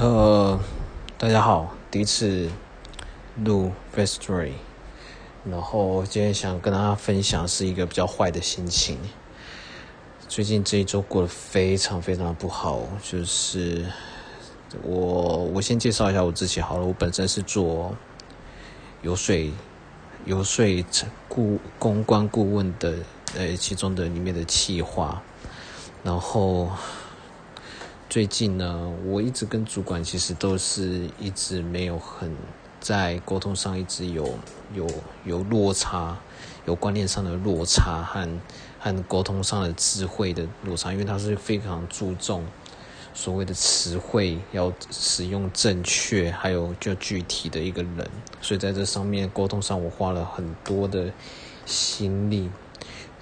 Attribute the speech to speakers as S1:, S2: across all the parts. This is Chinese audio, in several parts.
S1: 呃，大家好，第一次录 Face Story，然后今天想跟大家分享是一个比较坏的心情。最近这一周过得非常非常的不好，就是我我先介绍一下我自己好了，我本身是做游说游说顾公关顾问的，呃，其中的里面的企划，然后。最近呢，我一直跟主管其实都是一直没有很在沟通上一直有有有落差，有观念上的落差和和沟通上的智慧的落差，因为他是非常注重所谓的词汇要使用正确，还有就具体的一个人，所以在这上面沟通上我花了很多的心力，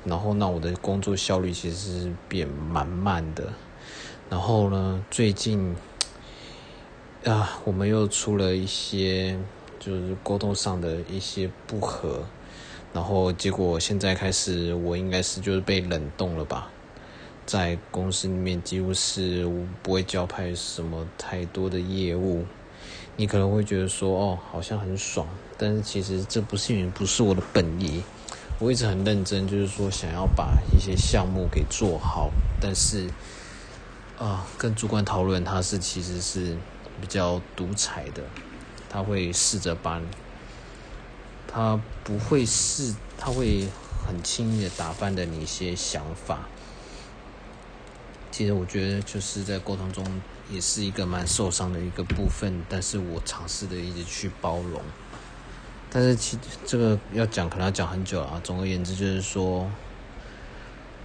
S1: 然后那我的工作效率其实是变蛮慢的。然后呢？最近啊，我们又出了一些就是沟通上的一些不和，然后结果现在开始，我应该是就是被冷冻了吧？在公司里面几乎是不会交派什么太多的业务。你可能会觉得说，哦，好像很爽，但是其实这不是不是我的本意。我一直很认真，就是说想要把一些项目给做好，但是。啊，跟主管讨论，他是其实是比较独裁的，他会试着把，他不会试，他会很轻易的打翻的你一些想法。其实我觉得就是在沟通中也是一个蛮受伤的一个部分，但是我尝试的一直去包容。但是其这个要讲可能要讲很久啊。总而言之就是说。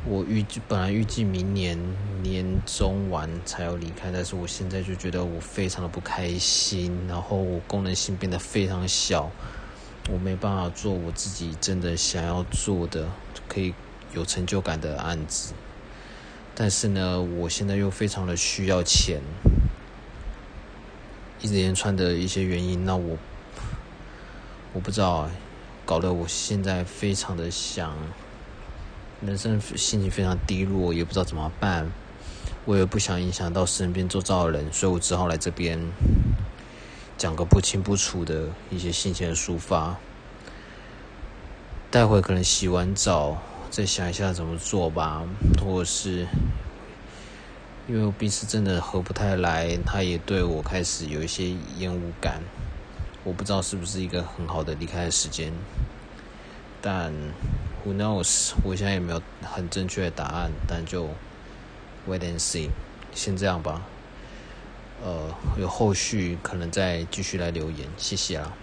S1: 我预计本来预计明年年中完才要离开，但是我现在就觉得我非常的不开心，然后我功能性变得非常小，我没办法做我自己真的想要做的可以有成就感的案子，但是呢，我现在又非常的需要钱，一连串的一些原因，那我我不知道，搞得我现在非常的想。人生心情非常低落，也不知道怎么办。我也不想影响到身边周遭的人，所以我只好来这边讲个不清不楚的一些心情的抒发。待会可能洗完澡再想一下怎么做吧，或是因为我彼此真的合不太来，他也对我开始有一些厌恶感。我不知道是不是一个很好的离开的时间，但。Who knows？我现在也没有很正确的答案，但就 wait and see，先这样吧。呃，有后续可能再继续来留言，谢谢啊。